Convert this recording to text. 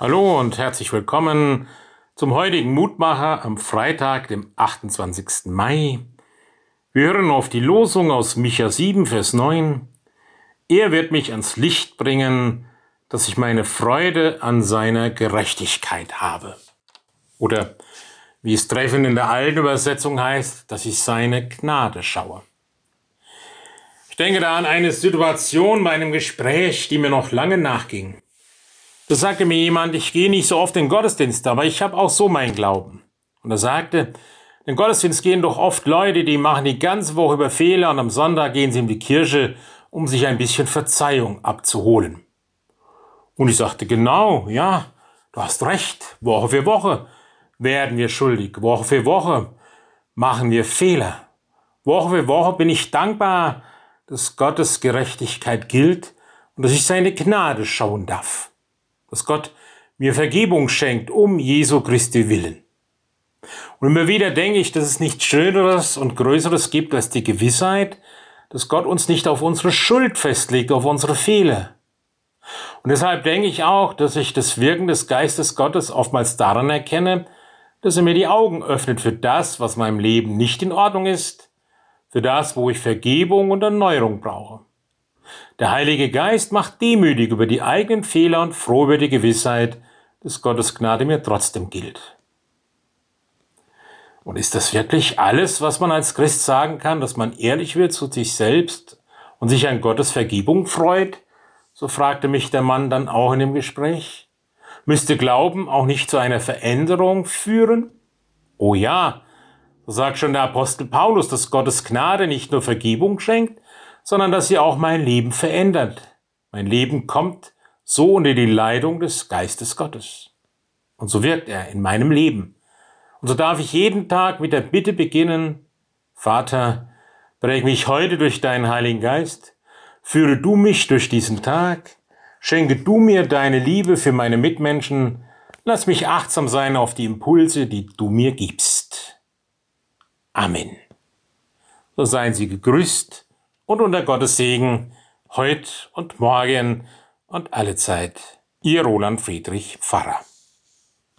Hallo und herzlich willkommen zum heutigen Mutmacher am Freitag, dem 28. Mai. Wir hören auf die Losung aus Micha 7, Vers 9. Er wird mich ans Licht bringen, dass ich meine Freude an seiner Gerechtigkeit habe. Oder wie es treffend in der alten Übersetzung heißt, dass ich seine Gnade schaue. Ich denke da an eine Situation bei einem Gespräch, die mir noch lange nachging. Da sagte mir jemand, ich gehe nicht so oft in Gottesdienst, aber ich habe auch so meinen Glauben. Und er sagte, in Gottesdienst gehen doch oft Leute, die machen die ganze Woche über Fehler und am Sonntag gehen sie in die Kirche, um sich ein bisschen Verzeihung abzuholen. Und ich sagte, genau, ja, du hast recht, Woche für Woche werden wir schuldig, Woche für Woche machen wir Fehler. Woche für Woche bin ich dankbar, dass Gottes Gerechtigkeit gilt und dass ich seine Gnade schauen darf dass Gott mir Vergebung schenkt, um Jesu Christi willen. Und immer wieder denke ich, dass es nichts Schöneres und Größeres gibt als die Gewissheit, dass Gott uns nicht auf unsere Schuld festlegt, auf unsere Fehler. Und deshalb denke ich auch, dass ich das Wirken des Geistes Gottes oftmals daran erkenne, dass er mir die Augen öffnet für das, was meinem Leben nicht in Ordnung ist, für das, wo ich Vergebung und Erneuerung brauche. Der Heilige Geist macht demütig über die eigenen Fehler und froh über die Gewissheit, dass Gottes Gnade mir trotzdem gilt. Und ist das wirklich alles, was man als Christ sagen kann, dass man ehrlich wird zu sich selbst und sich an Gottes Vergebung freut? So fragte mich der Mann dann auch in dem Gespräch. Müsste Glauben auch nicht zu einer Veränderung führen? Oh ja, so sagt schon der Apostel Paulus, dass Gottes Gnade nicht nur Vergebung schenkt, sondern dass sie auch mein Leben verändert. Mein Leben kommt so unter die Leitung des Geistes Gottes. Und so wirkt er in meinem Leben. Und so darf ich jeden Tag mit der Bitte beginnen, Vater, präg mich heute durch deinen Heiligen Geist, führe du mich durch diesen Tag, schenke du mir deine Liebe für meine Mitmenschen, lass mich achtsam sein auf die Impulse, die du mir gibst. Amen. So seien Sie gegrüßt, und unter Gottes Segen heut und morgen und alle Zeit. Ihr Roland Friedrich Pfarrer.